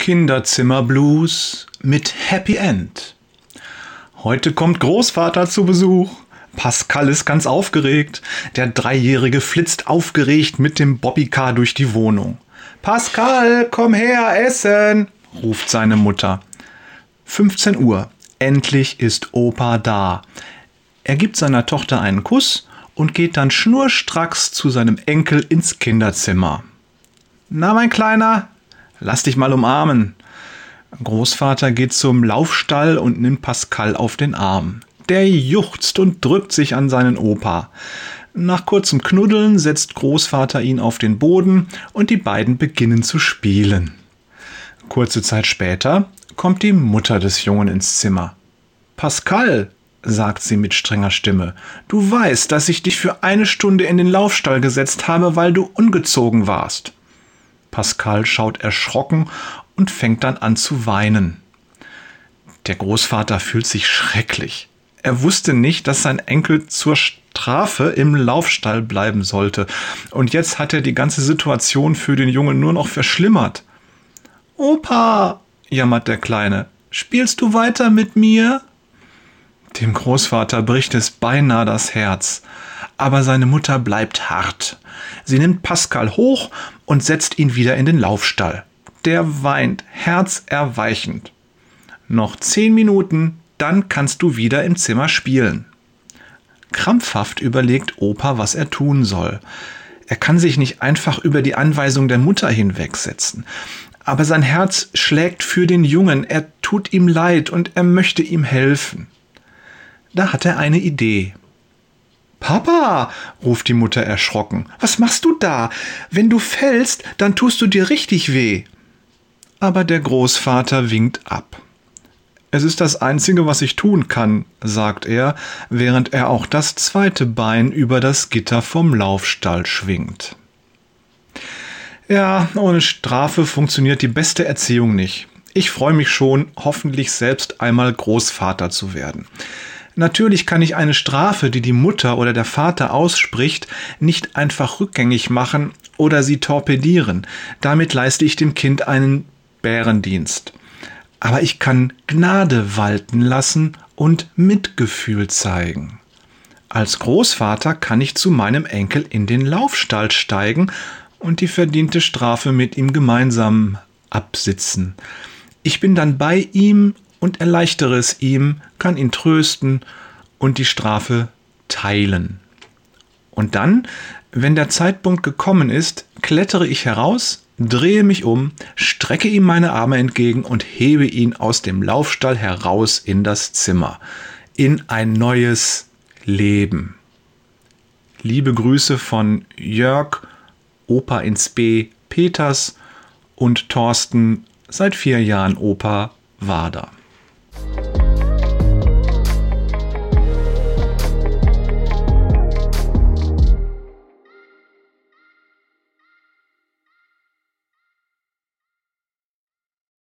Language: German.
Kinderzimmer-Blues mit Happy End. Heute kommt Großvater zu Besuch. Pascal ist ganz aufgeregt. Der Dreijährige flitzt aufgeregt mit dem Bobbycar durch die Wohnung. Pascal, komm her, essen, ruft seine Mutter. 15 Uhr. Endlich ist Opa da. Er gibt seiner Tochter einen Kuss und geht dann schnurstracks zu seinem Enkel ins Kinderzimmer. Na, mein Kleiner, lass dich mal umarmen. Großvater geht zum Laufstall und nimmt Pascal auf den Arm. Der juchzt und drückt sich an seinen Opa. Nach kurzem Knuddeln setzt Großvater ihn auf den Boden und die beiden beginnen zu spielen. Kurze Zeit später kommt die Mutter des Jungen ins Zimmer. Pascal, sagt sie mit strenger Stimme, du weißt, dass ich dich für eine Stunde in den Laufstall gesetzt habe, weil du ungezogen warst. Pascal schaut erschrocken und fängt dann an zu weinen. Der Großvater fühlt sich schrecklich. Er wusste nicht, dass sein Enkel zur Strafe im Laufstall bleiben sollte. Und jetzt hat er die ganze Situation für den Jungen nur noch verschlimmert. Opa, jammert der Kleine, spielst du weiter mit mir? Dem Großvater bricht es beinahe das Herz. Aber seine Mutter bleibt hart. Sie nimmt Pascal hoch und setzt ihn wieder in den Laufstall. Der weint herzerweichend. Noch zehn Minuten, dann kannst du wieder im Zimmer spielen. Krampfhaft überlegt Opa, was er tun soll. Er kann sich nicht einfach über die Anweisung der Mutter hinwegsetzen. Aber sein Herz schlägt für den Jungen, er tut ihm leid und er möchte ihm helfen. Da hat er eine Idee. Papa, ruft die Mutter erschrocken, was machst du da? Wenn du fällst, dann tust du dir richtig weh aber der Großvater winkt ab. Es ist das Einzige, was ich tun kann, sagt er, während er auch das zweite Bein über das Gitter vom Laufstall schwingt. Ja, ohne Strafe funktioniert die beste Erziehung nicht. Ich freue mich schon, hoffentlich selbst einmal Großvater zu werden. Natürlich kann ich eine Strafe, die die Mutter oder der Vater ausspricht, nicht einfach rückgängig machen oder sie torpedieren. Damit leiste ich dem Kind einen Bärendienst. Aber ich kann Gnade walten lassen und Mitgefühl zeigen. Als Großvater kann ich zu meinem Enkel in den Laufstall steigen und die verdiente Strafe mit ihm gemeinsam absitzen. Ich bin dann bei ihm und erleichtere es ihm, kann ihn trösten und die Strafe teilen. Und dann, wenn der Zeitpunkt gekommen ist, klettere ich heraus, drehe mich um, strecke ihm meine Arme entgegen und hebe ihn aus dem Laufstall heraus in das Zimmer, in ein neues Leben. Liebe Grüße von Jörg, Opa ins B, Peters und Thorsten, seit vier Jahren Opa Wader.